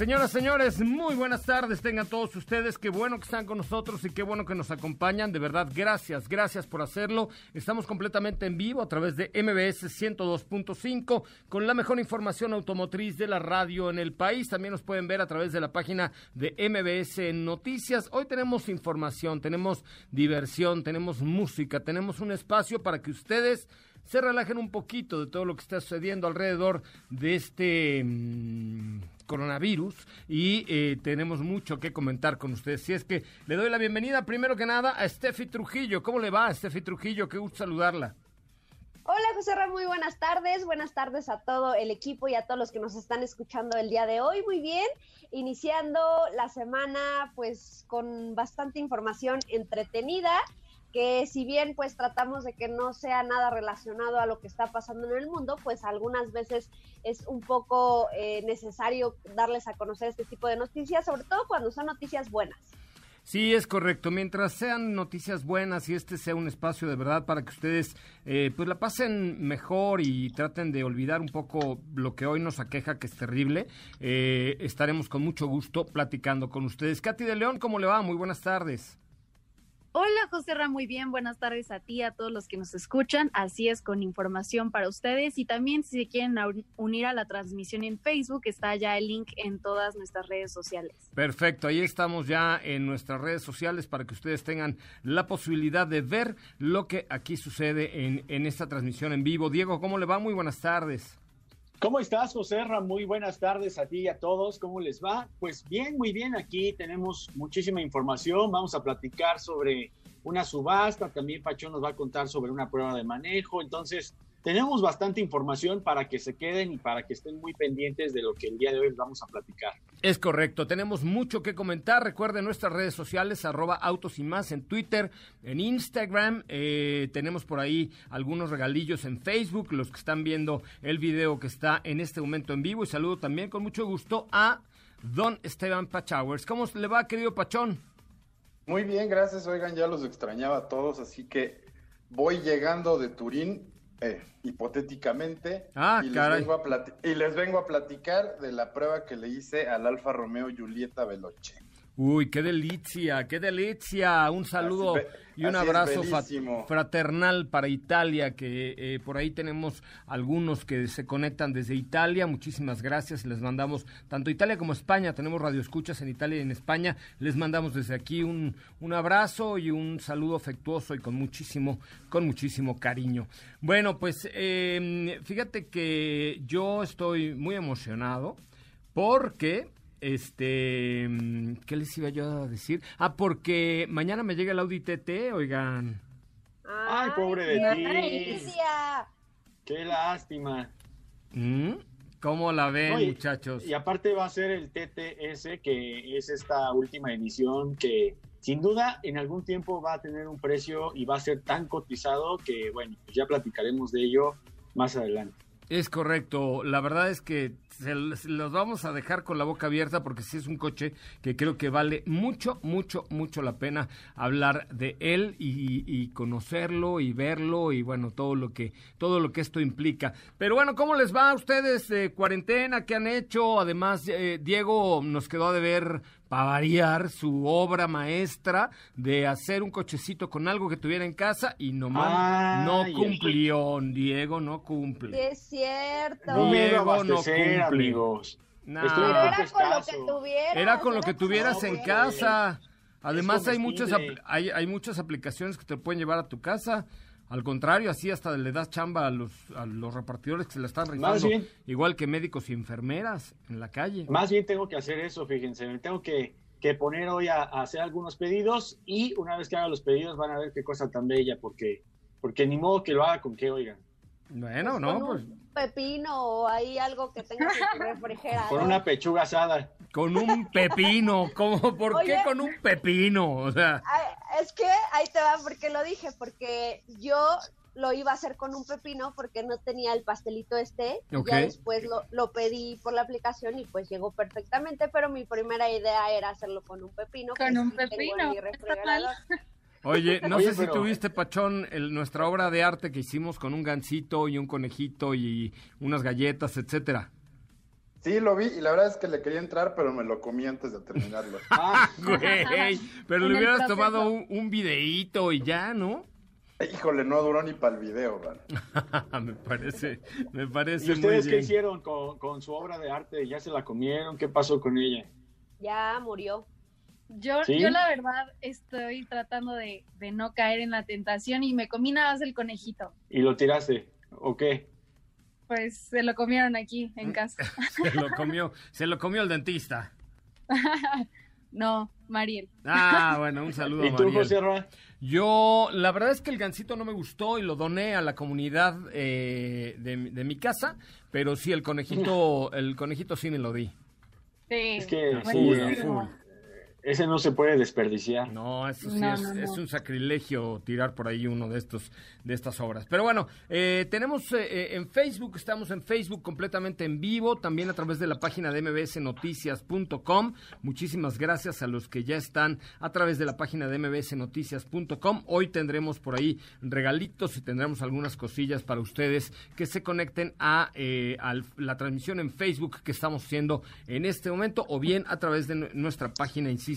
Señoras, señores, muy buenas tardes. Tengan todos ustedes. Qué bueno que están con nosotros y qué bueno que nos acompañan. De verdad, gracias, gracias por hacerlo. Estamos completamente en vivo a través de MBS 102.5 con la mejor información automotriz de la radio en el país. También nos pueden ver a través de la página de MBS Noticias. Hoy tenemos información, tenemos diversión, tenemos música, tenemos un espacio para que ustedes se relajen un poquito de todo lo que está sucediendo alrededor de este mm, coronavirus y eh, tenemos mucho que comentar con ustedes. Si es que le doy la bienvenida primero que nada a Steffi Trujillo. ¿Cómo le va, Steffi Trujillo? Qué gusto saludarla. Hola José Ramón, muy buenas tardes. Buenas tardes a todo el equipo y a todos los que nos están escuchando el día de hoy. Muy bien, iniciando la semana pues con bastante información entretenida que si bien pues tratamos de que no sea nada relacionado a lo que está pasando en el mundo, pues algunas veces es un poco eh, necesario darles a conocer este tipo de noticias, sobre todo cuando son noticias buenas. Sí, es correcto. Mientras sean noticias buenas y este sea un espacio de verdad para que ustedes eh, pues la pasen mejor y traten de olvidar un poco lo que hoy nos aqueja, que es terrible, eh, estaremos con mucho gusto platicando con ustedes. Katy de León, ¿cómo le va? Muy buenas tardes. Hola José Ra, muy bien, buenas tardes a ti, a todos los que nos escuchan. Así es, con información para ustedes y también si se quieren unir a la transmisión en Facebook, está ya el link en todas nuestras redes sociales. Perfecto, ahí estamos ya en nuestras redes sociales para que ustedes tengan la posibilidad de ver lo que aquí sucede en, en esta transmisión en vivo. Diego, ¿cómo le va? Muy buenas tardes. ¿Cómo estás, José Ra? Muy buenas tardes a ti y a todos. ¿Cómo les va? Pues bien, muy bien. Aquí tenemos muchísima información. Vamos a platicar sobre una subasta. También Pachón nos va a contar sobre una prueba de manejo. Entonces, tenemos bastante información para que se queden y para que estén muy pendientes de lo que el día de hoy vamos a platicar. Es correcto, tenemos mucho que comentar. Recuerden nuestras redes sociales, arroba autos y más en Twitter, en Instagram. Eh, tenemos por ahí algunos regalillos en Facebook, los que están viendo el video que está en este momento en vivo. Y saludo también con mucho gusto a don Esteban Pachowers. ¿Cómo le va, querido Pachón? Muy bien, gracias. Oigan, ya los extrañaba a todos, así que voy llegando de Turín eh, hipotéticamente, ah, y, les vengo a y les vengo a platicar de la prueba que le hice al Alfa Romeo Julieta Veloce. Uy, qué delicia, qué delicia. Un saludo y un abrazo fraternal para Italia, que eh, por ahí tenemos algunos que se conectan desde Italia. Muchísimas gracias. Les mandamos, tanto Italia como España, tenemos radioescuchas en Italia y en España. Les mandamos desde aquí un, un abrazo y un saludo afectuoso y con muchísimo, con muchísimo cariño. Bueno, pues em, fíjate que yo estoy muy emocionado porque este, mm, ¿qué les iba yo a decir? Ah, porque mañana me llega el Audi TT, oigan. Ay, pobre de ti. Qué lástima. ¿Mm? ¿Cómo la ven, muchachos? Y aparte va a ser el TTS, que es esta última edición que sin duda en algún tiempo va a tener un precio y va a ser tan cotizado que, bueno, pues ya platicaremos de ello más adelante. Es correcto. La verdad es que se, los vamos a dejar con la boca abierta porque sí es un coche que creo que vale mucho, mucho, mucho la pena hablar de él y, conocerlo y verlo y bueno, todo lo que, todo lo que esto implica. Pero bueno, ¿cómo les va a ustedes de cuarentena? ¿Qué han hecho? Además, eh, Diego nos quedó de ver para variar su obra maestra de hacer un cochecito con algo que tuviera en casa y nomás no cumplió, Diego no cumple. es cierto. Diego no cumple. amigos. era con lo que tuvieras. Era con lo que tuvieras en casa. Además hay muchas hay, hay muchas aplicaciones que te pueden llevar a tu casa. Al contrario, así hasta le das chamba a los, a los repartidores que se la están rifando. igual que médicos y enfermeras en la calle. Más bien tengo que hacer eso, fíjense. Me tengo que, que poner hoy a, hacer algunos pedidos y una vez que haga los pedidos van a ver qué cosa tan bella, porque, porque ni modo que lo haga con qué, oigan. Bueno, pues no, pues. Pepino o hay algo que tenga que refrigerar. Con una pechuga asada. Con un pepino, ¿cómo? ¿Por qué con un pepino? O sea. Es que ahí te va porque lo dije, porque yo lo iba a hacer con un pepino porque no tenía el pastelito este. Ya después lo, lo, pedí por la aplicación y pues llegó perfectamente, pero mi primera idea era hacerlo con un pepino. Con un pepino. Oye, no sé si tuviste, Pachón, nuestra obra de arte que hicimos con un gancito y un conejito y unas galletas, etcétera. Sí, lo vi y la verdad es que le quería entrar, pero me lo comí antes de terminarlo. ah, güey, pero le hubieras tomado un, un videíto y ya, ¿no? Híjole, no duró ni para el video, man. me parece, me parece ¿Y ustedes qué hicieron con, con su obra de arte? ¿Ya se la comieron? ¿Qué pasó con ella? Ya murió. Yo, yo la verdad estoy tratando de, no caer en la tentación y me comí nada más el conejito. ¿Y lo tiraste? ¿O qué? Pues se lo comieron aquí en casa. se lo comió, se lo comió el dentista. no, Mariel. Ah, bueno, un saludo ¿Y tú, José Yo, la verdad es que el gancito no me gustó y lo doné a la comunidad eh, de, mi casa, pero sí, el conejito, el conejito sí me lo di. Sí, es que sí, ese no se puede desperdiciar. No, eso sí es, un sacrilegio tirar por ahí uno de estos de estas obras. Pero bueno, eh, tenemos eh, eh, en Facebook, estamos en Facebook completamente en vivo, también a través de la página de mbsnoticias.com. Muchísimas gracias a los que ya están a través de la página de mbsnoticias.com. Hoy tendremos por ahí regalitos y tendremos algunas cosillas para ustedes que se conecten a, a la transmisión en Facebook que estamos haciendo en este momento o bien a través de nuestra página, insisto,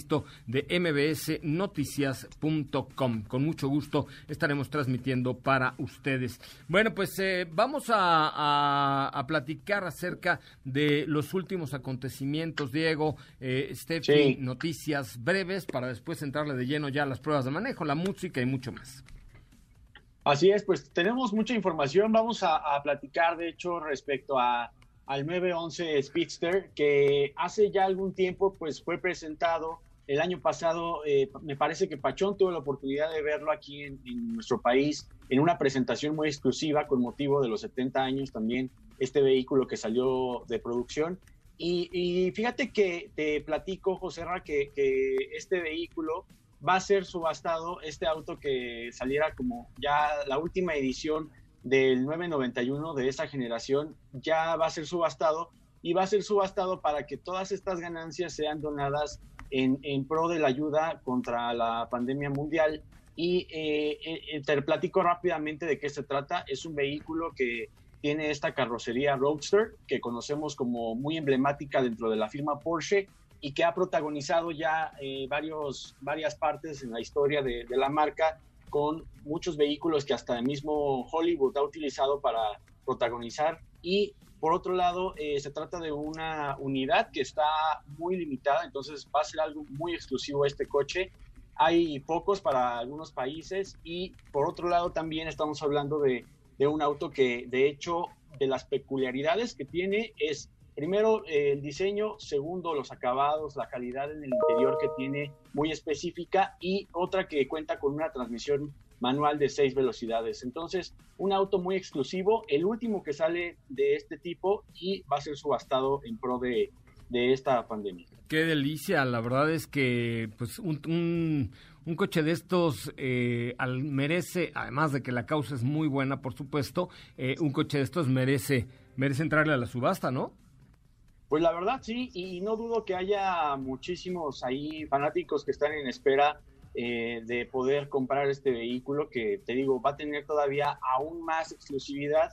de mbsnoticias.com. Con mucho gusto estaremos transmitiendo para ustedes. Bueno, pues eh, vamos a, platicar acerca de los últimos acontecimientos, Diego, eh, Steffi, noticias breves para después entrarle de lleno ya a las pruebas de manejo, la música y mucho más. Así es, pues tenemos mucha información. Vamos a, platicar, de hecho, respecto a, al 911 Speedster, que hace ya algún tiempo pues fue presentado el año pasado, eh, me parece que Pachón tuvo la oportunidad de verlo aquí en, nuestro país en una presentación muy exclusiva con motivo de los 70 años también, este vehículo que salió de producción. Y, fíjate que te platico, José Ra, que, que, este vehículo va a ser subastado, este auto que saliera como ya la última edición del 991 de esa generación, ya va a ser subastado y va a ser subastado para que todas estas ganancias sean donadas en, pro de la ayuda contra la pandemia mundial. Y eh, eh, te platico rápidamente de qué se trata. Es un vehículo que tiene esta carrocería Roadster, que conocemos como muy emblemática dentro de la firma Porsche y que ha protagonizado ya eh, varios, varias partes en la historia de, la marca con muchos vehículos que hasta el mismo Hollywood ha utilizado para protagonizar y por otro lado, eh, se trata de una unidad que está muy limitada, entonces va a ser algo muy exclusivo este coche. Hay pocos para algunos países y por otro lado también estamos hablando de, un auto que de hecho de las peculiaridades que tiene es primero el diseño, segundo los acabados, la calidad en el interior que tiene muy específica y otra que cuenta con una transmisión manual de seis velocidades. Entonces, un auto muy exclusivo, el último que sale de este tipo y va a ser subastado en pro de, esta pandemia. Qué delicia, la verdad es que pues un, un, coche de estos eh, merece, además de que la causa es muy buena, por supuesto, eh, un coche de estos merece merece entrarle a la subasta, ¿no? Pues la verdad sí, y no dudo que haya muchísimos ahí fanáticos que están en espera eh, de poder comprar este vehículo que te digo va a tener todavía aún más exclusividad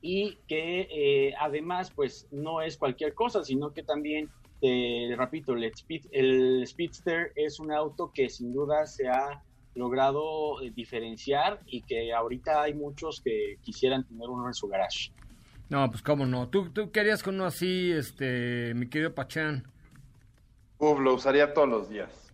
y que eh, además pues no es cualquier cosa, sino que también, te repito, el, el Speedster es un auto que sin duda se ha logrado eh, diferenciar y que ahorita hay muchos que quisieran tener uno en su garage. No, pues cómo no. ¿Tú, tú querías con uno así, este, mi querido Pachán? Uf, lo usaría todos los días.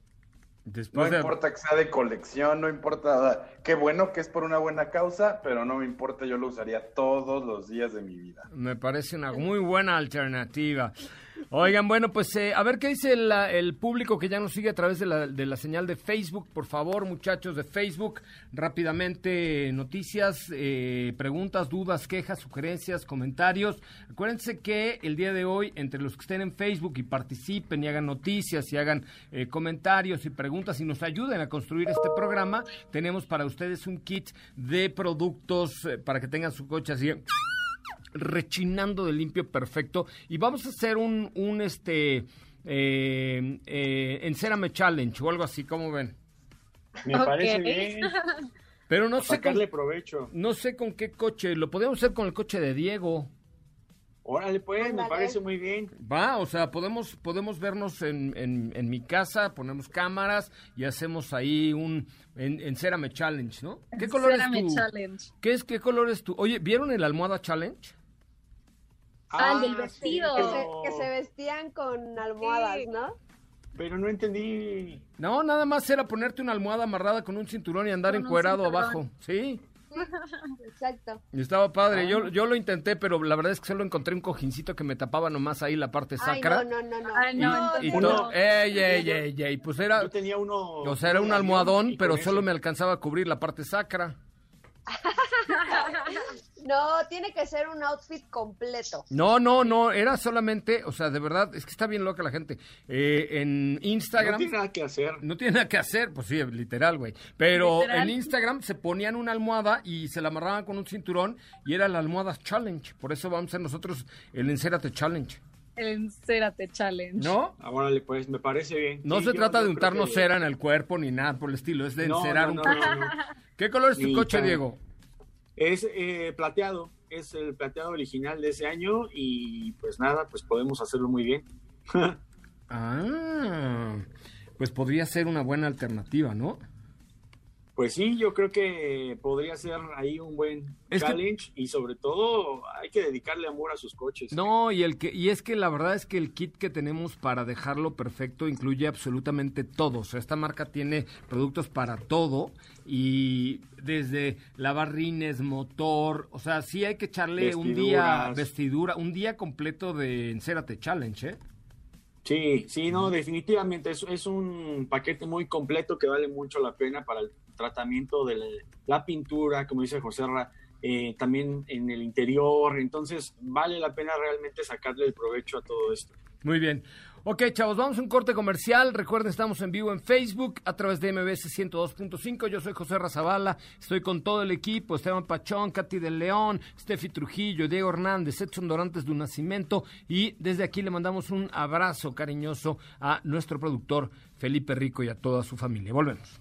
no importa que sea de colección, no importa. Qué bueno que es por una buena causa, pero no me importa, yo lo usaría todos los días de mi vida. Me parece una muy buena alternativa. Oigan, bueno, pues eh, a ver qué dice el, público que ya nos sigue a través de la, de la, señal de Facebook. Por favor, muchachos de Facebook, rápidamente noticias, eh, preguntas, dudas, quejas, sugerencias, comentarios. Acuérdense que el día de hoy, entre los que estén en Facebook y participen y hagan noticias y hagan eh, comentarios y preguntas y nos ayuden a construir este programa, tenemos para ustedes un kit de productos para que tengan su coche así rechinando de limpio perfecto. Y vamos a hacer un, un este, eh, eh, challenge o algo así, ¿cómo ven? Me parece bien. Pero no sé sacarle provecho. No sé con qué coche, lo podemos hacer con el coche de Diego. Órale, pues, me parece muy bien. Va, o sea, podemos, podemos vernos en, en, mi casa, ponemos cámaras y hacemos ahí un en, en Challenge, ¿no? ¿Qué color es tu? Challenge. ¿Qué es qué color es tu? Oye, ¿vieron el almohada challenge? Ah, el del vestido. que, se, vestían con almohadas, ¿no? Pero no entendí. No, nada más era ponerte una almohada amarrada con un cinturón y andar encuerado abajo. Sí. Exacto. Y estaba padre. Yo, yo lo intenté, pero la verdad es que solo encontré un cojincito que me tapaba nomás ahí la parte sacra. Ay, no, no, no, no. Ay, no, y, todo, ey, ey, ey, ey, pues era. Yo tenía uno. O sea, era un almohadón, pero solo me alcanzaba a cubrir la parte sacra. No, tiene que ser un outfit completo. No, no, no, era solamente, o sea, de verdad, es que está bien loca la gente. Eh, en Instagram... No tiene nada que hacer. No tiene nada que hacer, pues sí, literal, güey. Pero en Instagram se ponían una almohada y se la amarraban con un cinturón y era la almohada challenge. Por eso vamos a hacer nosotros el encérate challenge. El encérate challenge. ¿No? Ah, pues me parece bien. No se trata de untarnos cera en el cuerpo ni nada por el estilo, es de encerar un coche. ¿Qué color es tu coche, Diego? Es eh, plateado, es el plateado original de ese año y pues nada, pues podemos hacerlo muy bien. ah, pues podría ser una buena alternativa, ¿no? Pues sí, yo creo que podría ser ahí un buen challenge y sobre todo hay que dedicarle amor a sus coches. No, y el que y es que la verdad es que el kit que tenemos para dejarlo perfecto incluye absolutamente todo. O sea, esta marca tiene productos para todo y desde lavar rines, motor, o sea, sí hay que echarle un día vestidura, un día completo de Encérate Challenge, ¿eh? Sí, sí, no, definitivamente es, es un paquete muy completo que vale mucho la pena para el tratamiento de la, pintura, como dice José Ra, eh, también en el interior, entonces vale la pena realmente sacarle el provecho a todo esto. Muy bien. Ok, chavos, vamos a un corte comercial. Recuerden, estamos en vivo en Facebook a través de MBS 102.5. Yo soy José Razabala, estoy con todo el equipo: Esteban Pachón, Katy del León, Steffi Trujillo, Diego Hernández, Edson Dorantes de Nacimiento. Y desde aquí le mandamos un abrazo cariñoso a nuestro productor Felipe Rico y a toda su familia. Volvemos.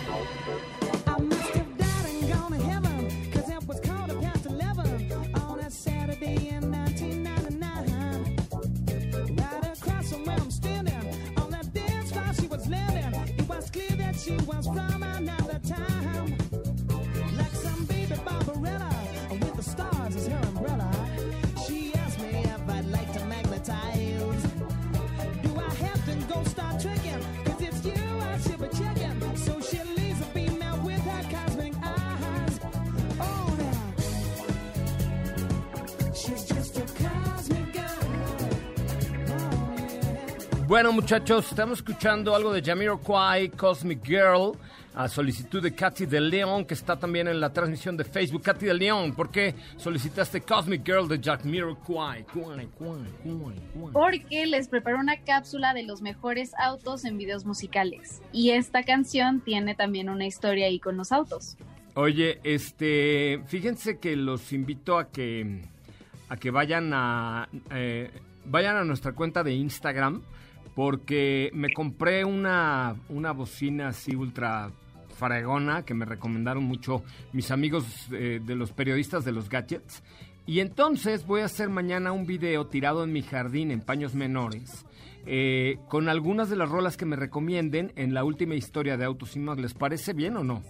Bueno, muchachos, estamos escuchando algo de Jamiroquai, Cosmic Girl, a solicitud de Katy de León, que está también en la transmisión de Facebook. Katy de León, ¿por qué solicitaste Cosmic Girl de Jamiroquai? Porque les preparó una cápsula de los mejores autos en videos musicales. Y esta canción tiene también una historia ahí con los autos. Oye, este, fíjense que los invito a que a que vayan a eh, vayan a nuestra cuenta de Instagram porque me compré una, una bocina así ultra fregona que me recomendaron mucho mis amigos eh, de los periodistas de los gadgets. Y entonces voy a hacer mañana un video tirado en mi jardín en paños menores. Eh, con algunas de las rolas que me recomienden en la última historia de Autos ¿Les parece bien o no?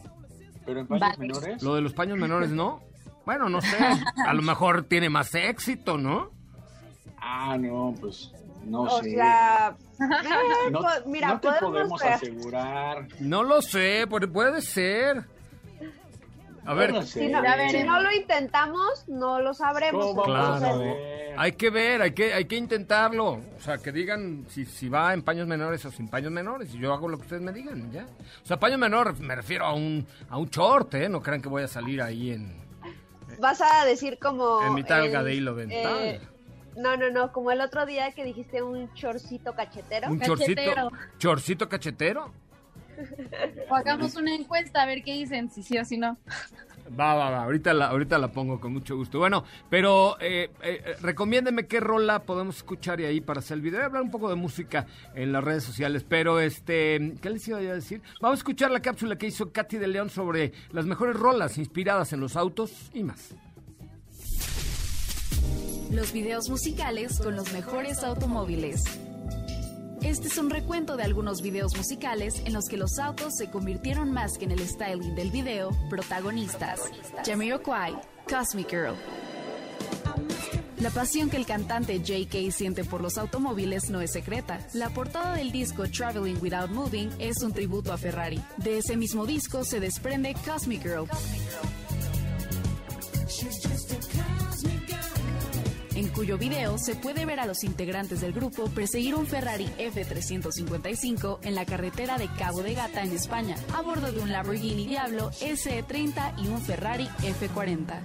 ¿Pero en paños menores? Lo de los paños menores, ¿no? Bueno, no sé. A lo mejor tiene más éxito, ¿no? Ah, no, pues no o sé. Sea, no, pues, mira, no te podemos asegurar. No lo sé, puede ser. A ver, si no, si no, lo intentamos, no lo sabremos. Claro. Hay que ver, hay que, hay que intentarlo. O sea, que digan si, si va en paños menores o sin paños menores. Y yo hago lo que ustedes me digan, ¿ya? O sea, paño menor me refiero a un, a un short, ¿eh? No crean que voy a salir ahí en... Vas a decir como... En mi talga de hilo dental. Eh, no, no, no, como el otro día que dijiste un chorcito cachetero. ¿Un chorcito? ¿Chorcito cachetero? O hagamos una encuesta a ver qué dicen, si sí o si no. Va, va, va, ahorita la, ahorita la pongo con mucho gusto. Bueno, pero eh, eh, recomiéndeme qué rola podemos escuchar y ahí para hacer el video. Voy a hablar un poco de música en las redes sociales, pero este, ¿qué les iba a decir? Vamos a escuchar la cápsula que hizo Katy de León sobre las mejores rolas inspiradas en los autos y más. Los videos musicales con los mejores automóviles. Este es un recuento de algunos videos musicales en los que los autos se convirtieron más que en el styling del video, protagonistas. Jamiroquai, Cosmic Girl. La pasión que el cantante J.K. siente por los automóviles no es secreta. La portada del disco Traveling Without Moving es un tributo a Ferrari. De ese mismo disco se desprende Cosmic Girl en cuyo video se puede ver a los integrantes del grupo perseguir un Ferrari F355 en la carretera de Cabo de Gata en España, a bordo de un Lamborghini Diablo SE30 y un Ferrari F40.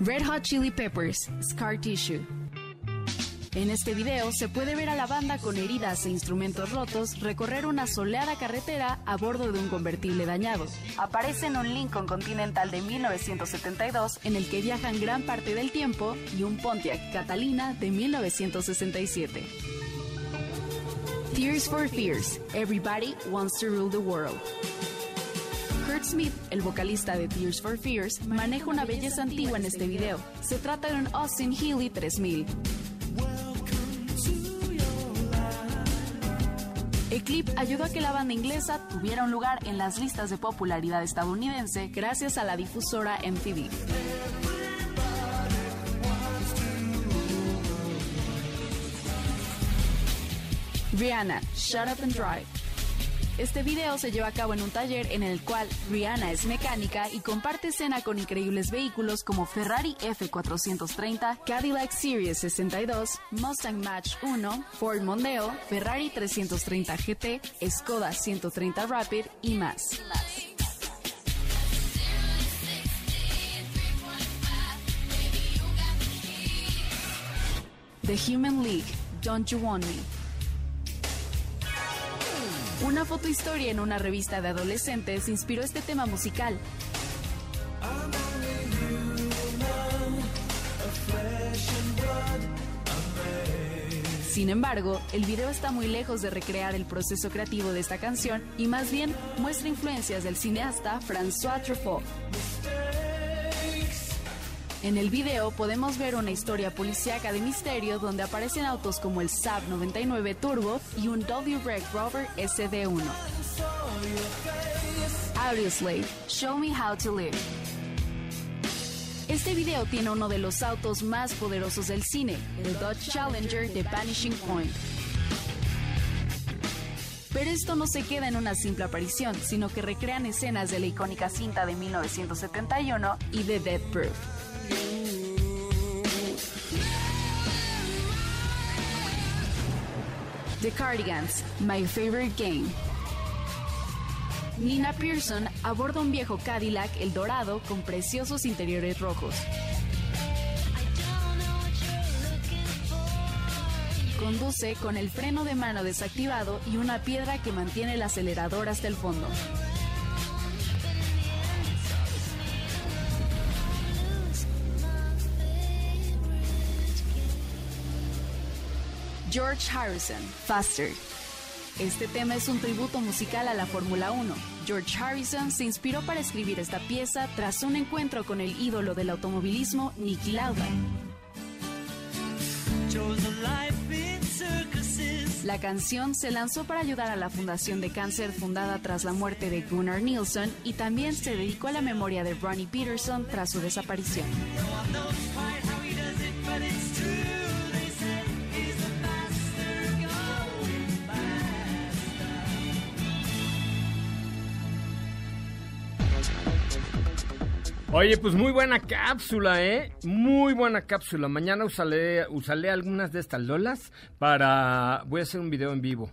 Red Hot Chili Peppers, Scar Tissue. En este video se puede ver a la banda con heridas e instrumentos rotos recorrer una soleada carretera a bordo de un convertible dañado. Aparece en un Lincoln Continental de 1972 en el que viajan gran parte del tiempo y un Pontiac Catalina de 1967. Tears for Fears, Everybody Wants to Rule the World. Kurt Smith, el vocalista de Tears for Fears, maneja una belleza antigua en este video. Se trata de un Austin Healey 3000. El clip ayudó a que la banda inglesa tuviera un lugar en las listas de popularidad estadounidense gracias a la difusora MTV. Rihanna, Shut Up and Drive. Este video se lleva a cabo en un taller en el cual Rihanna es mecánica y comparte escena con increíbles vehículos como Ferrari F430, Cadillac Series 62, Mustang Match 1, Ford Mondeo, Ferrari 330 GT, Skoda 130 Rapid y más. The Human League, Don't You Want Me. Una fotohistoria en una revista de adolescentes inspiró este tema musical. Sin embargo, el video está muy lejos de recrear el proceso creativo de esta canción y más bien muestra influencias del cineasta François Truffaut. En el video podemos ver una historia policíaca de misterio donde aparecen autos como el Saab 99 Turbo y un W-Rec Rover SD1. Audioslave, Show Me How to Live. Este video tiene uno de los autos más poderosos del cine, el Dodge Challenger de Vanishing Point. Pero esto no se queda en una simple aparición, sino que recrean escenas de la icónica cinta de 1971 y de Dead Proof. The Cardigans, My Favorite Game. Nina Pearson aborda un viejo Cadillac El Dorado con preciosos interiores rojos. Conduce con el freno de mano desactivado y una piedra que mantiene el acelerador hasta el fondo. George Harrison, Faster. Este tema es un tributo musical a la Fórmula 1. George Harrison se inspiró para escribir esta pieza tras un encuentro con el ídolo del automovilismo, Nicky Lauda. La canción se lanzó para ayudar a la Fundación de Cáncer fundada tras la muerte de Gunnar Nilsson y también se dedicó a la memoria de Ronnie Peterson tras su desaparición. Oye, pues muy buena cápsula, ¿eh? Muy buena cápsula. Mañana usaré, usaré algunas de estas lolas para... Voy a hacer un video en vivo.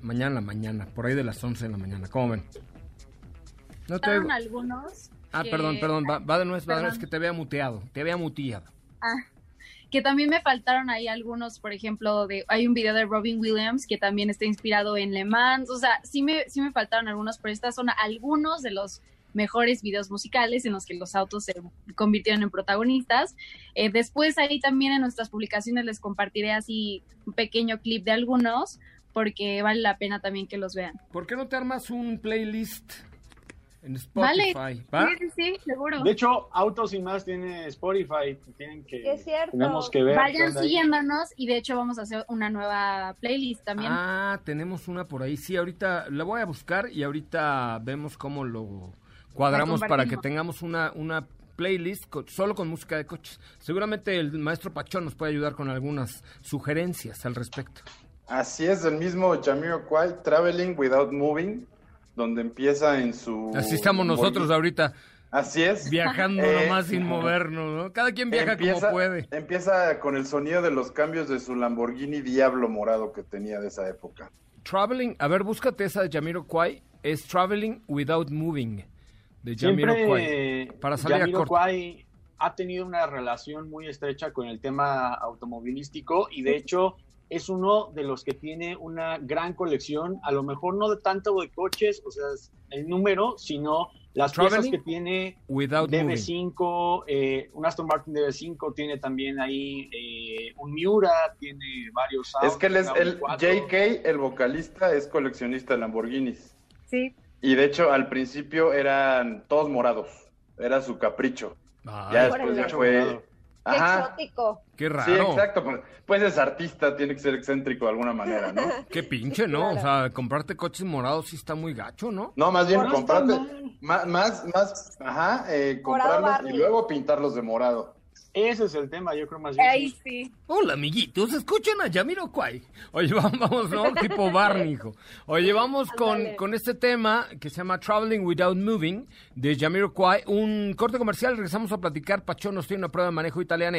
Mañana, mañana, por ahí de las 11 de la mañana. ¿Cómo ven? No te... algunos. Ah, perdón, perdón. Va, de nuevo, va de nuevo, es que te había muteado. Te había muteado. Ah, que también me faltaron ahí algunos, por ejemplo, de hay un video de Robin Williams que también está inspirado en Le Mans. O sea, sí me, sí me faltaron algunos, pero estas son algunos de los mejores videos musicales en los que los autos se convirtieron en protagonistas. Eh, después ahí también en nuestras publicaciones les compartiré así un pequeño clip de algunos porque vale la pena también que los vean. ¿Por qué no te armas un playlist en Spotify? Vale. Sí, sí, seguro. De hecho, Autos y más tiene Spotify. Tienen que, es cierto. Tenemos que ver. Vayan siguiéndonos y de hecho vamos a hacer una nueva playlist también. Ah, tenemos una por ahí. Sí, ahorita la voy a buscar y ahorita vemos cómo lo cuadramos para que tengamos una, una playlist solo con música de coches. Seguramente el maestro Pachón nos puede ayudar con algunas sugerencias al respecto. Así es, el mismo Jamiroquai, Traveling Without Moving, donde empieza en su... Así estamos nosotros ahorita. Así es. Viajando eh, nomás sin movernos, ¿no? Cada quien viaja como puede. Empieza con el sonido de los cambios de su Lamborghini Diablo morado que tenía de esa época. Traveling, a ver, búscate esa de Jamiroquai, es Traveling Without Moving de Siempre para salir ha tenido una relación muy estrecha con el tema automovilístico y de hecho es uno de los que tiene una gran colección, a lo mejor no de tanto de coches, o sea, el número, sino las piezas que tiene DB5, eh, un Aston Martin DB5, tiene también ahí eh, un Miura, tiene varios. Es que él es el JK, el vocalista, es coleccionista de Lamborghinis. Sí. Y de hecho, al principio eran todos morados. Era su capricho. ya después ya fue. Qué exótico. Qué raro. Sí, exacto. Pues, pues, es artista, tiene que ser excéntrico de alguna manera, ¿no? Qué pinche, ¿no? O sea, comprarte coches morados sí está muy gacho, ¿no? No, más bien comprarte. Más, más, más, ajá, eh, comprarlos y luego pintarlos de morado. Ese es el tema, yo creo más bien. Ahí sí. Hola, amiguitos, escuchen a Yamiro Kwai. Oye, vamos, ¿no? tipo Barney, hijo. Oye, vamos con, con, este tema que se llama Traveling Without Moving de Yamiro Kwai. Un corte comercial, regresamos a platicar. Pachón nos tiene una prueba de manejo italiana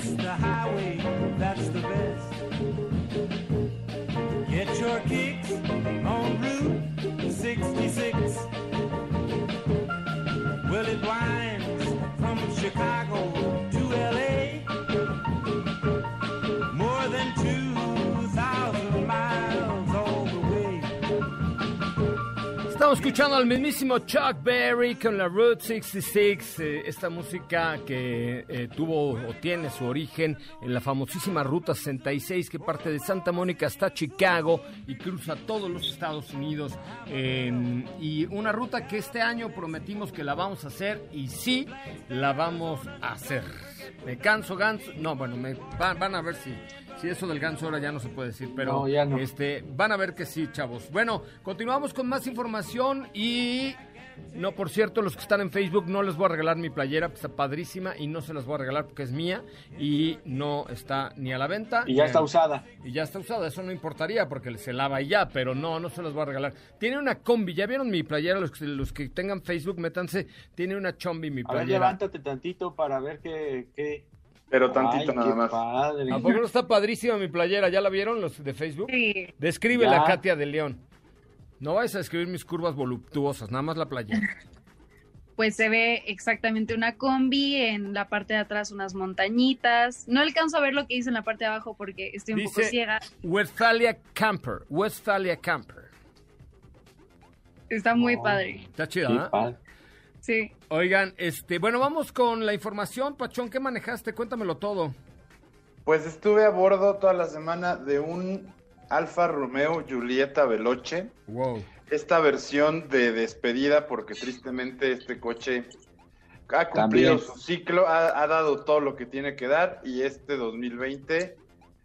It's the highway that's the Estamos escuchando al mismísimo Chuck Berry con la Route 66, eh, esta música que eh, tuvo o tiene su origen en la famosísima Ruta 66 que parte de Santa Mónica hasta Chicago y cruza todos los Estados Unidos. Em, y una ruta que este año prometimos que la vamos a hacer y sí, la vamos a hacer. Me canso, ganso. No, bueno, me, van a ver si Sí, eso del ganso ahora ya no se puede decir, pero este van a ver que sí, chavos. Bueno, continuamos con más información y no, por cierto, los que están en Facebook no les voy a regalar mi playera, está padrísima y no se las voy a regalar porque es mía y no está ni a la venta. Y ya está usada. Y ya está usada, eso no importaría porque se lava y ya, pero no, no se las voy a regalar. Tiene una combi, ¿ya vieron mi playera? Los, los que tengan Facebook, métanse, tiene una chombi mi playera. A ver, levántate tantito para ver qué... qué... Pero tantito nada más. Padre. ¿A poco no está padrísima mi playera? ¿Ya la vieron los de Facebook? Sí. Describe la Katia de León. No vais a escribir mis curvas voluptuosas, nada más la playera. Pues se ve exactamente una combi, en la parte de atrás unas montañitas. No alcanzo a ver lo que dice en la parte de abajo porque estoy un poco ciega. Westphalia Camper, Westphalia Camper. Está muy padre. Está chida, ¿eh? Sí. Oigan, este, bueno, vamos con la información. Pachón, ¿qué manejaste? Cuéntamelo todo. Pues estuve a bordo toda la semana de un Alfa Romeo Giulietta Veloce. Wow. Esta versión de despedida, porque tristemente este coche ha cumplido su ciclo, ha, dado todo lo que tiene que dar y este 2020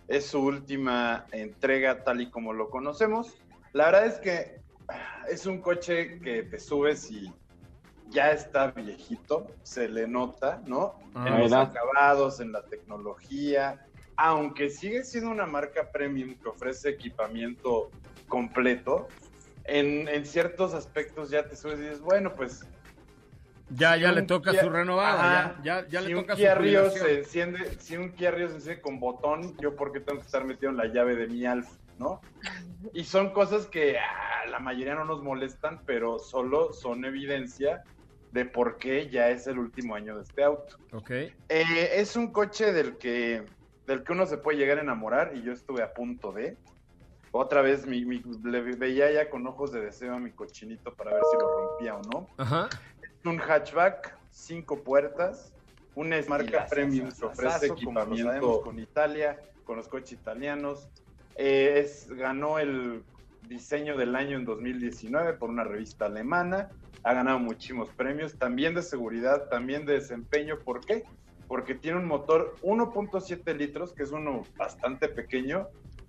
es su última entrega tal y como lo conocemos. La verdad es que es un coche que te subes y ya está viejito, se le nota, ¿no? Ah, en los acabados, en la tecnología, aunque sigue siendo una marca premium que ofrece equipamiento completo, en, ciertos aspectos ya te subes y dices, bueno, pues... Ya, ya le toca su renovada, ya, ya, le toca su Río se enciende, Si un Kia Río se enciende con botón, yo porque tengo que estar metido en la llave de mi Alfa, ¿no? Y son cosas que ah, la mayoría no nos molestan, pero solo son evidencia de por qué ya es el último año de este auto. Ok. Eh, es un coche del que, del que uno se puede llegar a enamorar y yo estuve a punto de. Otra vez mi, le veía ya con ojos de deseo a mi cochinito para ver si lo rompía o no. Ajá. Es un hatchback, cinco puertas, una marca premium que ofrece equipamiento con Italia, con los coches italianos. Eh, es, ganó el diseño del año en 2019 por una revista alemana ha ganado muchísimos premios, también de seguridad, también de desempeño. ¿Por qué? Porque tiene un motor 1.7 litros, que es uno bastante pequeño,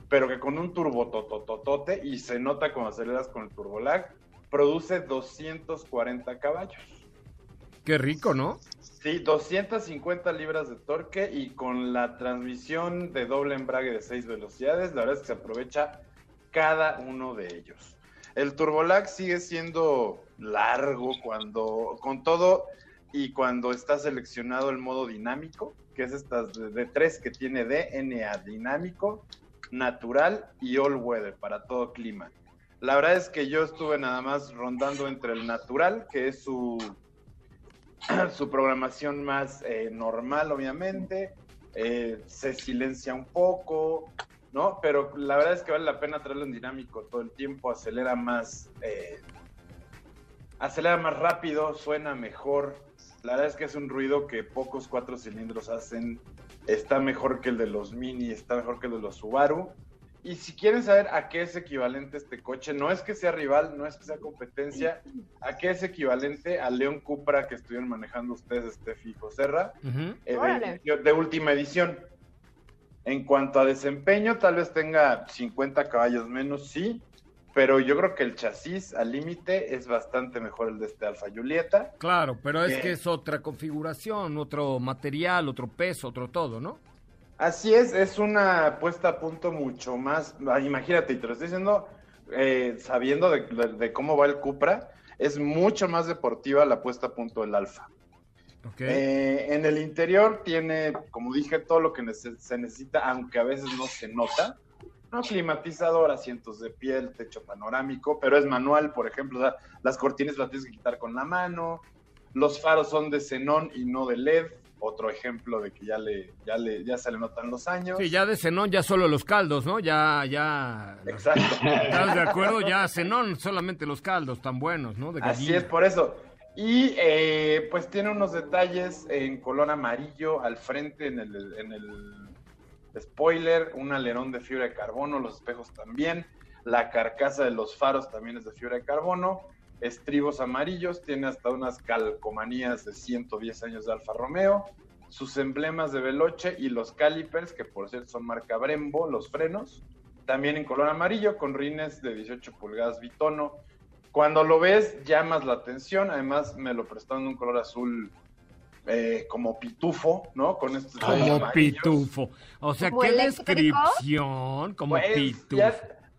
pero que con un turbo totototote, y se nota cuando aceleras con el turbolag, produce 240 caballos. Qué rico, ¿no? Sí, 250 libras de torque y con la transmisión de doble embrague de 6 velocidades, la verdad es que se aprovecha cada uno de ellos. El turbolag sigue siendo largo cuando, con todo y cuando está seleccionado el modo dinámico, que es estas de, tres que tiene DNA dinámico, natural y all weather para todo clima. La verdad es que yo estuve nada más rondando entre el natural, que es su, su programación más eh, normal, obviamente, eh, se silencia un poco, ¿no? Pero la verdad es que vale la pena traerlo en dinámico todo el tiempo, acelera más, eh, acelera más rápido, suena mejor. La verdad es que es un ruido que pocos cuatro cilindros hacen. Está mejor que el de los Mini, está mejor que el de los Subaru. Y si quieren saber a qué es equivalente este coche, no es que sea rival, no es que sea competencia, a qué es equivalente al León Cupra que estuvieron manejando ustedes, Steffi y Joserra, eh, de, última edición. En cuanto a desempeño, tal vez tenga 50 caballos menos, sí, pero yo creo que el chasis al límite es bastante mejor el de este Alfa Julieta. Claro, pero es que es otra configuración, otro material, otro peso, otro todo, ¿no? Así es, es una puesta a punto mucho más, ah, imagínate, y te lo estoy diciendo eh, sabiendo de, cómo va el Cupra, es mucho más deportiva la puesta a punto del Alfa. Eh, en el interior tiene, como dije, todo lo que se necesita, aunque a veces no se nota climatizador, asientos de piel, techo panorámico, pero es manual, por ejemplo, las cortinas las tienes que quitar con la mano, los faros son de xenón y no de LED, otro ejemplo de que ya le, ya le, ya se le notan los años. Sí, ya de Zenón ya solo los caldos, ¿no? Ya, ya. Exacto. ¿Estás de acuerdo? Ya Zenón, solamente los caldos tan buenos, ¿no? Así es, por eso. Y eh, pues tiene unos detalles en color amarillo al frente en el, en el spoiler, un alerón de fibra de carbono, los espejos también, la carcasa de los faros también es de fibra de carbono, estribos amarillos, tiene hasta unas calcomanías de 110 años de Alfa Romeo, sus emblemas de Veloce y los calipers, que por cierto son marca Brembo, los frenos, también en color amarillo con rines de 18 pulgadas bitono. Cuando lo ves llamas la atención, además me lo prestaron en un color azul eh, como pitufo, ¿no? Con estos Como pitufo. O sea, qué descripción, como pues, pitufo.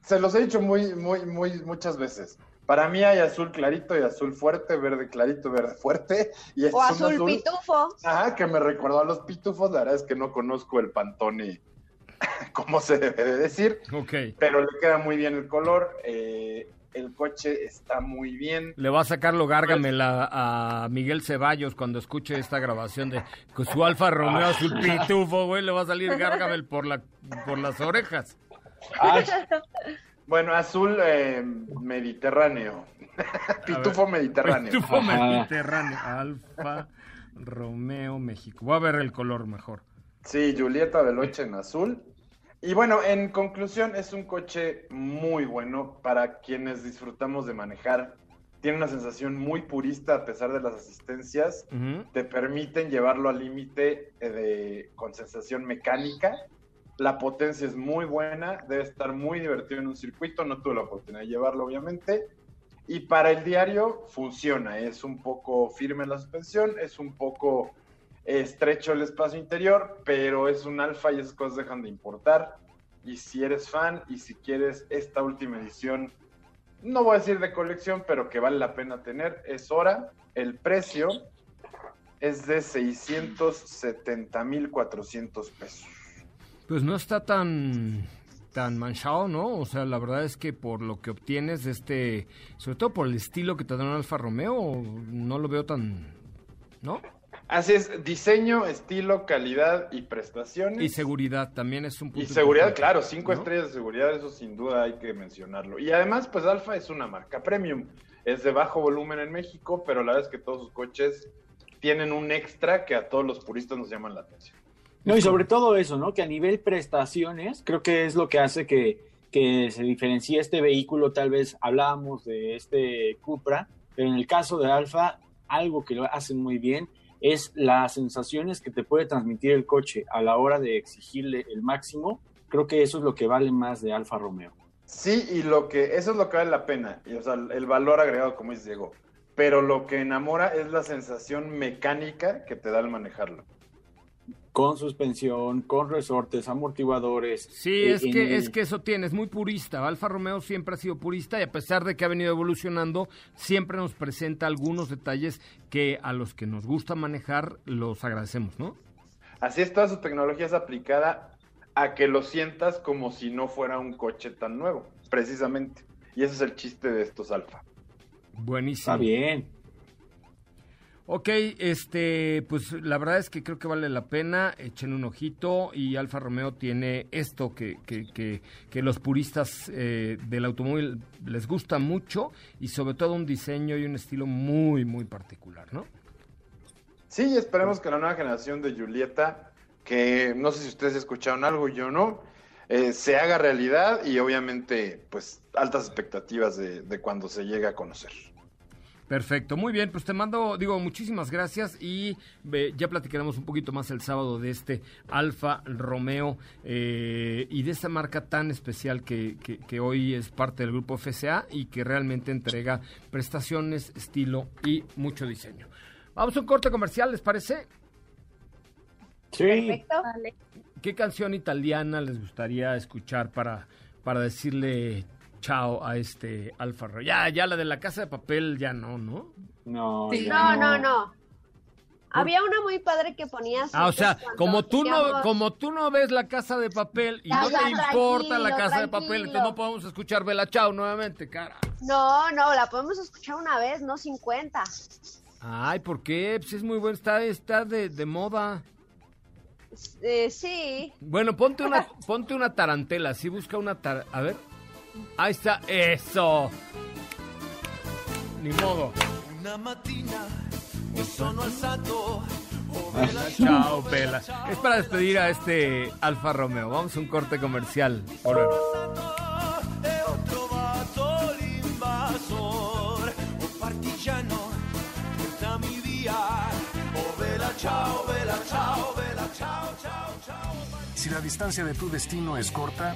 se los he dicho muy, muy, muy, muchas veces. Para mí hay azul clarito y azul fuerte, verde clarito, verde fuerte. Y o azul, pitufo. Ajá, que me recordó a los pitufos. La verdad es que no conozco el pantone, como se debe de decir. Ok. Pero le queda muy bien el color. Eh, el coche está muy bien. Le va a sacar lo Gargamel a, Miguel Ceballos cuando escuche esta grabación de su Alfa Romeo azul pitufo, güey. Le va a salir Gargamel por, la, por las orejas. Bueno, azul eh, mediterráneo. Pitufo mediterráneo. Pitufo mediterráneo. Alfa Romeo México. Voy a ver el color mejor. Sí, Julieta Veloche en azul. Y bueno, en conclusión, es un coche muy bueno para quienes disfrutamos de manejar. Tiene una sensación muy purista a pesar de las asistencias. Te permiten llevarlo al límite eh, con sensación mecánica la potencia es muy buena, debe estar muy divertido en un circuito, no tuve la oportunidad de llevarlo obviamente. Y para el diario funciona, es un poco firme la suspensión, es un poco estrecho el espacio interior, pero es un alfa y esas cosas dejan de importar. Y si eres fan y si quieres esta última edición, no voy a decir de colección, pero que vale la pena tener, es hora. El precio es de 670.400 pesos. Pues no está tan tan manchado, ¿no? O sea, la verdad es que por lo que obtienes, este, sobre todo por el estilo que te da un Alfa Romeo, no lo veo tan, ¿no? Así es, diseño, estilo, calidad y prestaciones. Y seguridad también es un punto. Y seguridad, claro, cinco estrellas de seguridad, eso sin duda hay que mencionarlo. Y además, pues Alfa es una marca premium, es de bajo volumen en México, pero la verdad es que todos sus coches tienen un extra que a todos los puristas nos llaman la atención. No, y sobre todo eso, ¿no? Que a nivel prestaciones, creo que es lo que hace que, que se diferencie este vehículo. Tal vez hablábamos de este Cupra, pero en el caso de Alfa, algo que lo hacen muy bien es las sensaciones que te puede transmitir el coche a la hora de exigirle el máximo. Creo que eso es lo que vale más de Alfa Romeo. Sí, y lo que, eso es lo que vale la pena, y, o sea, el valor agregado, como dice Diego. Pero lo que enamora es la sensación mecánica que te da al manejarlo con suspensión, con resortes, amortiguadores. Sí, eh, es que es que eso tiene, es muy purista. Alfa Romeo siempre ha sido purista y a pesar de que ha venido evolucionando, siempre nos presenta algunos detalles que a los que nos gusta manejar los agradecemos, ¿no? Así es, toda su tecnología es aplicada a que lo sientas como si no fuera un coche tan nuevo, precisamente. Y ese es el chiste de estos Alfa. Buenísimo. Está bien. Ok, este, pues la verdad es que creo que vale la pena, echen un ojito y Alfa Romeo tiene esto que, que, que, que los puristas eh, del automóvil les gusta mucho y sobre todo un diseño y un estilo muy, muy particular, ¿no? Sí, esperemos que la nueva generación de Julieta, que no sé si ustedes escucharon algo, yo no, eh, se haga realidad y obviamente pues altas expectativas de, de cuando se llegue a conocer. Perfecto, muy bien, pues te mando, digo, muchísimas gracias y ya platicaremos un poquito más el sábado de este Alfa Romeo eh, y de esta marca tan especial que, que, hoy es parte del grupo FCA y que realmente entrega prestaciones, estilo y mucho diseño. Vamos a un corte comercial, ¿les parece? Sí. Perfecto. ¿Qué canción italiana les gustaría escuchar para, para decirle chao a este Alfa Romeo. Ya, ya la de la casa de papel ya no, ¿no? No, no, no, no. Había una muy padre que ponía Ah, o sea, como tú no como tú no ves la casa de papel y no te importa la casa de papel, entonces no podemos escuchar Bella Chao nuevamente, cara. No, no, la podemos escuchar una vez, no 50. Ay, ¿por qué? Pues es muy bueno, está, está de, de moda. Eh, sí. Bueno, ponte una, ponte una tarantela, sí, busca una tar... A ver. Ahí está, eso. Ni modo. Una matina, alzato. Chao, Pela. Es para despedir a este Alfa Romeo. Vamos a un corte comercial. Si la distancia de tu destino es corta,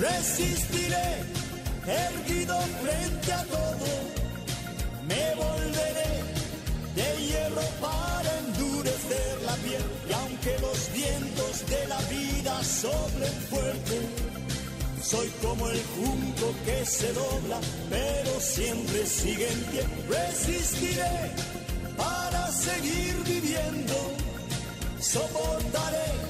Resistiré erguido frente a todo. Me volveré de hierro para endurecer la piel y aunque los vientos de la vida soplen fuerte soy como el junco que se dobla, pero siempre sigue en pie. Resistiré para seguir viviendo. Soportaré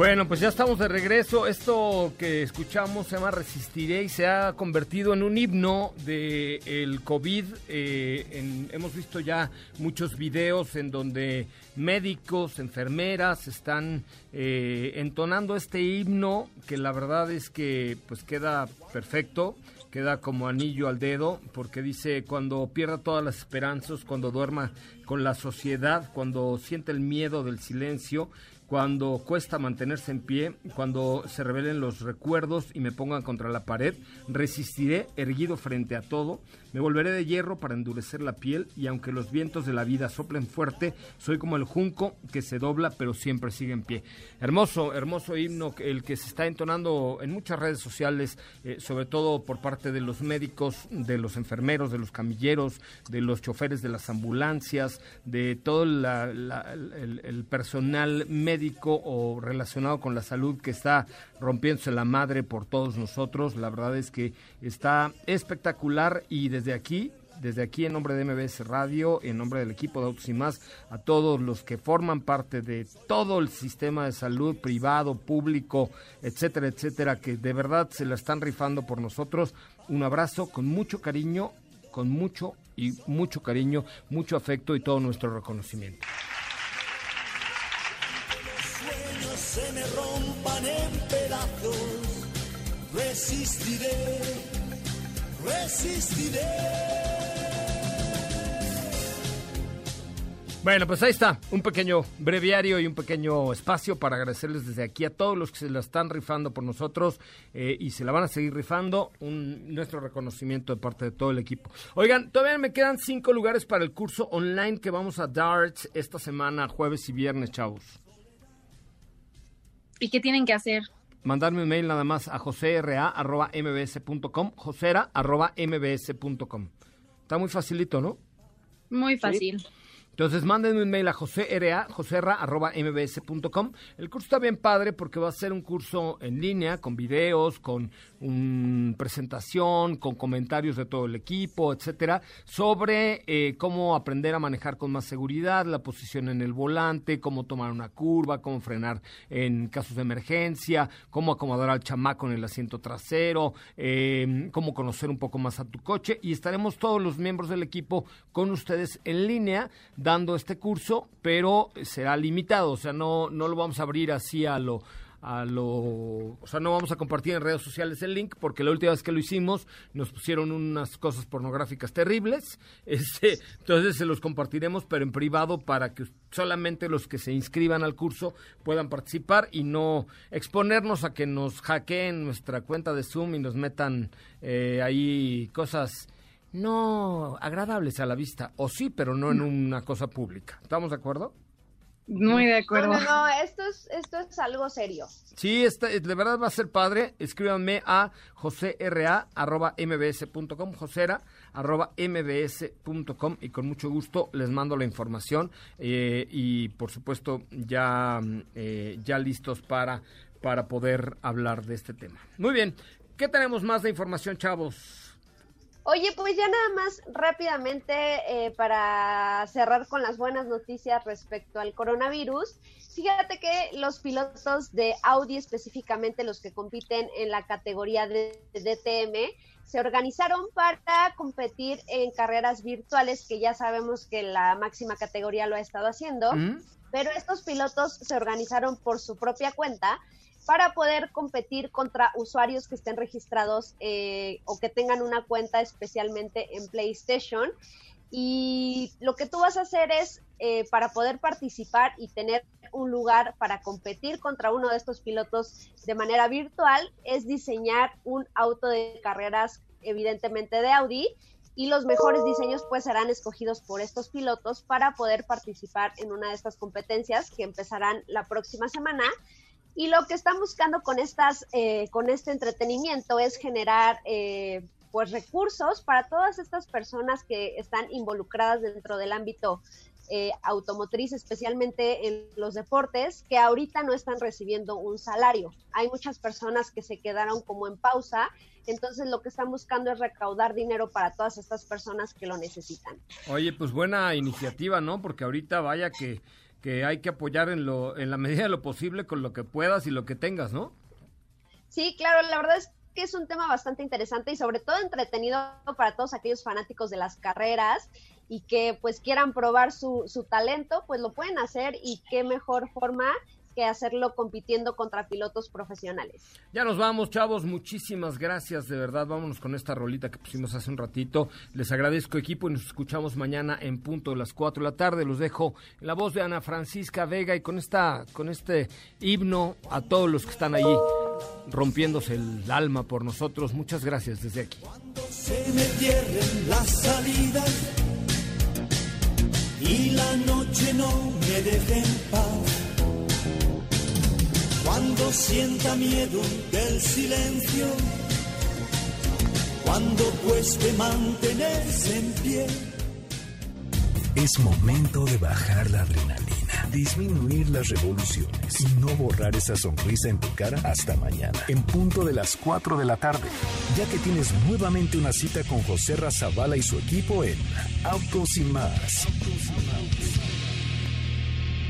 Bueno, pues ya estamos de regreso. Esto que escuchamos se llama Resistiré y se ha convertido en un himno del el COVID. Eh, hemos visto ya muchos videos en donde médicos, enfermeras están eh, entonando este himno que la verdad es que pues queda perfecto queda como anillo al dedo, porque dice, cuando pierda todas las esperanzas, cuando duerma con la sociedad, cuando siente el miedo del silencio, cuando cuesta mantenerse en pie, cuando se revelen los recuerdos y me pongan contra la pared, resistiré erguido frente a todo, me volveré de hierro para endurecer la piel y aunque los vientos de la vida soplen fuerte, soy como el junco que se dobla pero siempre sigue en pie. Hermoso, hermoso himno, el que se está entonando en muchas redes sociales, eh, sobre todo por parte de los médicos, de los enfermeros, de los camilleros, de los choferes de las ambulancias, de todo el personal médico o relacionado con la salud que está rompiéndose la madre por todos nosotros. La verdad es que está espectacular y desde aquí desde aquí en nombre de MBS Radio, en nombre del equipo de Autos y más, a todos los que forman parte de todo el sistema de salud privado, público, etcétera, etcétera, que de verdad se la están rifando por nosotros. Un abrazo con mucho cariño, con mucho y mucho cariño, mucho afecto y todo nuestro reconocimiento. Resistiré, resistiré. Bueno, pues ahí está, un pequeño breviario y un pequeño espacio para agradecerles desde aquí a todos los que se la están rifando por nosotros eh, y se la van a seguir rifando, un, nuestro reconocimiento de parte de todo el equipo. Oigan, todavía me quedan cinco lugares para el curso online que vamos a Darts esta semana, jueves y viernes, chavos. ¿Y qué tienen que hacer? Mandarme un mail nada más a josera.mbs.com, josera.mbs.com. Está muy facilito, ¿no? Muy fácil. Entonces mándenme un mail a joserra, mbs.com. El curso está bien padre porque va a ser un curso en línea, con videos, con una presentación, con comentarios de todo el equipo, etcétera, sobre eh, cómo aprender a manejar con más seguridad, la posición en el volante, cómo tomar una curva, cómo frenar en casos de emergencia, cómo acomodar al chamaco en el asiento trasero, eh, cómo conocer un poco más a tu coche y estaremos todos los miembros del equipo con ustedes en línea dando este curso, pero será limitado, o sea, no, no lo vamos a abrir así a lo a lo, o sea, no vamos a compartir en redes sociales el link porque la última vez que lo hicimos nos pusieron unas cosas pornográficas terribles, este, entonces se los compartiremos pero en privado para que solamente los que se inscriban al curso puedan participar y no exponernos a que nos hackeen nuestra cuenta de Zoom y nos metan eh, ahí cosas no agradables a la vista, o sí, pero no en una cosa pública. ¿Estamos de acuerdo? Muy de acuerdo. No, no, esto es, esto es algo serio. Sí, de verdad va a ser padre. Escríbanme a josera.mbs.com, josera.mbs.com y con mucho gusto les mando la información eh, y por supuesto ya, eh, ya listos para, para poder hablar de este tema. Muy bien, ¿qué tenemos más de información, chavos? Oye, pues ya nada más rápidamente eh, para cerrar con las buenas noticias respecto al coronavirus. Fíjate que los pilotos de Audi, específicamente los que compiten en la categoría de DTM, se organizaron para competir en carreras virtuales, que ya sabemos que la máxima categoría lo ha estado haciendo. Mm. Pero estos pilotos se organizaron por su propia cuenta para poder competir contra usuarios que estén registrados eh, o que tengan una cuenta especialmente en PlayStation. Y lo que tú vas a hacer es, eh, para poder participar y tener un lugar para competir contra uno de estos pilotos de manera virtual, es diseñar un auto de carreras, evidentemente de Audi, y los mejores diseños pues serán escogidos por estos pilotos para poder participar en una de estas competencias que empezarán la próxima semana y lo que están buscando con, estas, eh, con este entretenimiento es generar eh, pues recursos para todas estas personas que están involucradas dentro del ámbito eh, automotriz, especialmente en los deportes, que ahorita no están recibiendo un salario. Hay muchas personas que se quedaron como en pausa, entonces lo que están buscando es recaudar dinero para todas estas personas que lo necesitan. Oye, pues buena iniciativa, ¿no? Porque ahorita vaya que que hay que apoyar en, lo, en la medida de lo posible con lo que puedas y lo que tengas, ¿no? Sí, claro, la verdad es que es un tema bastante interesante y sobre todo entretenido para todos aquellos fanáticos de las carreras y que pues quieran probar su, su talento, pues lo pueden hacer y qué mejor forma que hacerlo compitiendo contra pilotos profesionales. Ya nos vamos, chavos. Muchísimas gracias, de verdad. Vámonos con esta rolita que pusimos hace un ratito. Les agradezco, equipo, y nos escuchamos mañana en punto de las 4 de la tarde. Los dejo en la voz de Ana Francisca Vega y con, esta, con este himno a todos los que están ahí rompiéndose el alma por nosotros. Muchas gracias desde aquí. Cuando se me las salidas y la noche no me dejen paz cuando sienta miedo del silencio, cuando cueste mantenerse en pie. Es momento de bajar la adrenalina, disminuir las revoluciones y no borrar esa sonrisa en tu cara hasta mañana, en punto de las 4 de la tarde, ya que tienes nuevamente una cita con José Razabala y su equipo en Autos y más.